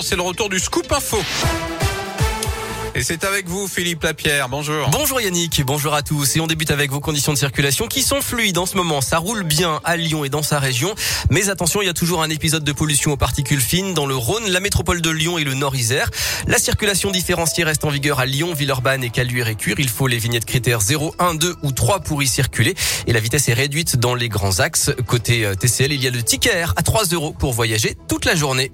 C'est le retour du scoop info. Et c'est avec vous, Philippe Lapierre. Bonjour. Bonjour Yannick, bonjour à tous. Et on débute avec vos conditions de circulation qui sont fluides en ce moment. Ça roule bien à Lyon et dans sa région. Mais attention, il y a toujours un épisode de pollution aux particules fines dans le Rhône, la métropole de Lyon et le Nord-Isère. La circulation différenciée reste en vigueur à Lyon, Villeurbanne et Caluire et Cure. Il faut les vignettes critères 0, 1, 2 ou 3 pour y circuler. Et la vitesse est réduite dans les grands axes. Côté euh, TCL, il y a le ticket à 3 euros pour voyager toute la journée.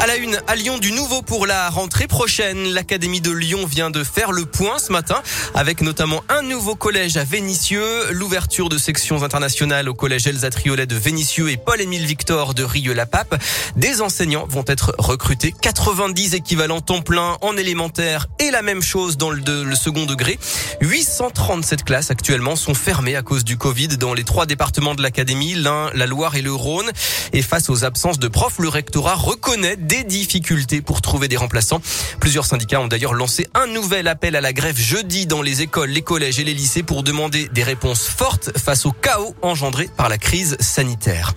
À la une, à Lyon, du nouveau pour la rentrée prochaine. L'Académie de Lyon vient de faire le point ce matin avec notamment un nouveau collège à Vénissieux, l'ouverture de sections internationales au collège Elsa Triolet de Vénissieux et Paul-Émile Victor de Rieux-la-Pape. Des enseignants vont être recrutés, 90 équivalents temps plein en élémentaire et la même chose dans le, le second degré. 837 classes actuellement sont fermées à cause du Covid dans les trois départements de l'Académie, l'Ain, la Loire et le Rhône. Et face aux absences de profs, le rectorat reconnaît des difficultés pour trouver des remplaçants. Plusieurs syndicats ont d'ailleurs lancé un nouvel appel à la grève jeudi dans les écoles, les collèges et les lycées pour demander des réponses fortes face au chaos engendré par la crise sanitaire.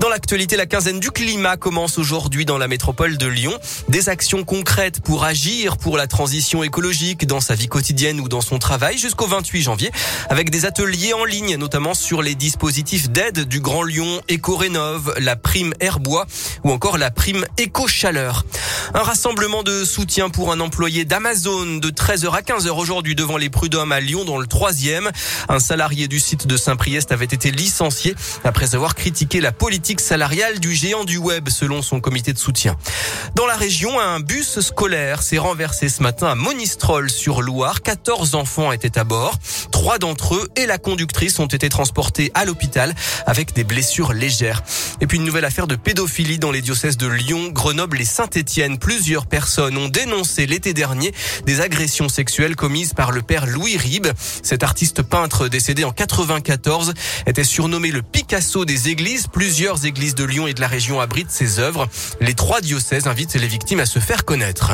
Dans l'actualité, la quinzaine du climat commence aujourd'hui dans la métropole de Lyon. Des actions concrètes pour agir pour la transition écologique dans sa vie quotidienne ou dans son travail jusqu'au 28 janvier avec des ateliers en ligne, notamment sur les dispositifs d'aide du Grand Lyon, Éco-Rénov, la prime Airbois ou encore la prime Éco-Chaleur. Un rassemblement de soutien pour un employé d'Amazon de 13h à 15h aujourd'hui devant les prud'hommes à Lyon dans le troisième. Un salarié du site de Saint-Priest avait été licencié après avoir critiqué la politique salariale du géant du web selon son comité de soutien. Dans la région, un bus scolaire s'est renversé ce matin à Monistrol sur Loire. 14 enfants étaient à bord. Trois d'entre eux et la conductrice ont été transportés à l'hôpital avec des blessures légères. Et puis une nouvelle affaire de pédophilie dans les diocèses de Lyon, Grenoble et Saint-Étienne. Plusieurs personnes ont dénoncé l'été dernier des agressions sexuelles commises par le père Louis Ribes. Cet artiste peintre décédé en 94 était surnommé le Picasso des églises. Plusieurs églises de Lyon et de la région abritent ses œuvres. Les trois diocèses invitent les victimes à se faire connaître.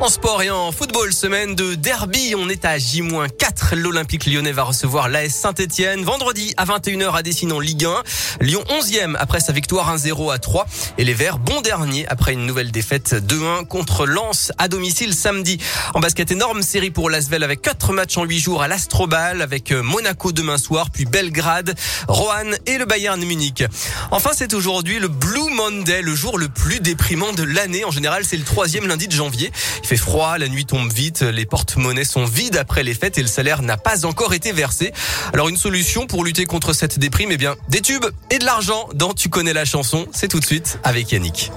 En sport et en football, semaine de derby, on est à J-4. L'Olympique lyonnais va recevoir l'AS Saint-Etienne vendredi à 21h à Dessinant Ligue 1. Lyon 11e après sa victoire 1-0 à 3 et les Verts bon dernier après une nouvelle défaite 2-1 contre Lens à domicile samedi. En basket énorme série pour l'Asvel avec 4 matchs en 8 jours à l'Astrobal avec Monaco demain soir puis Belgrade, Roanne et le Bayern Munich. Enfin, c'est aujourd'hui le Blue Monday, le jour le plus déprimant de l'année. En général, c'est le troisième lundi de janvier fait froid, la nuit tombe vite, les porte-monnaies sont vides après les fêtes et le salaire n'a pas encore été versé. Alors une solution pour lutter contre cette déprime, eh bien des tubes et de l'argent dans Tu connais la chanson, c'est tout de suite avec Yannick.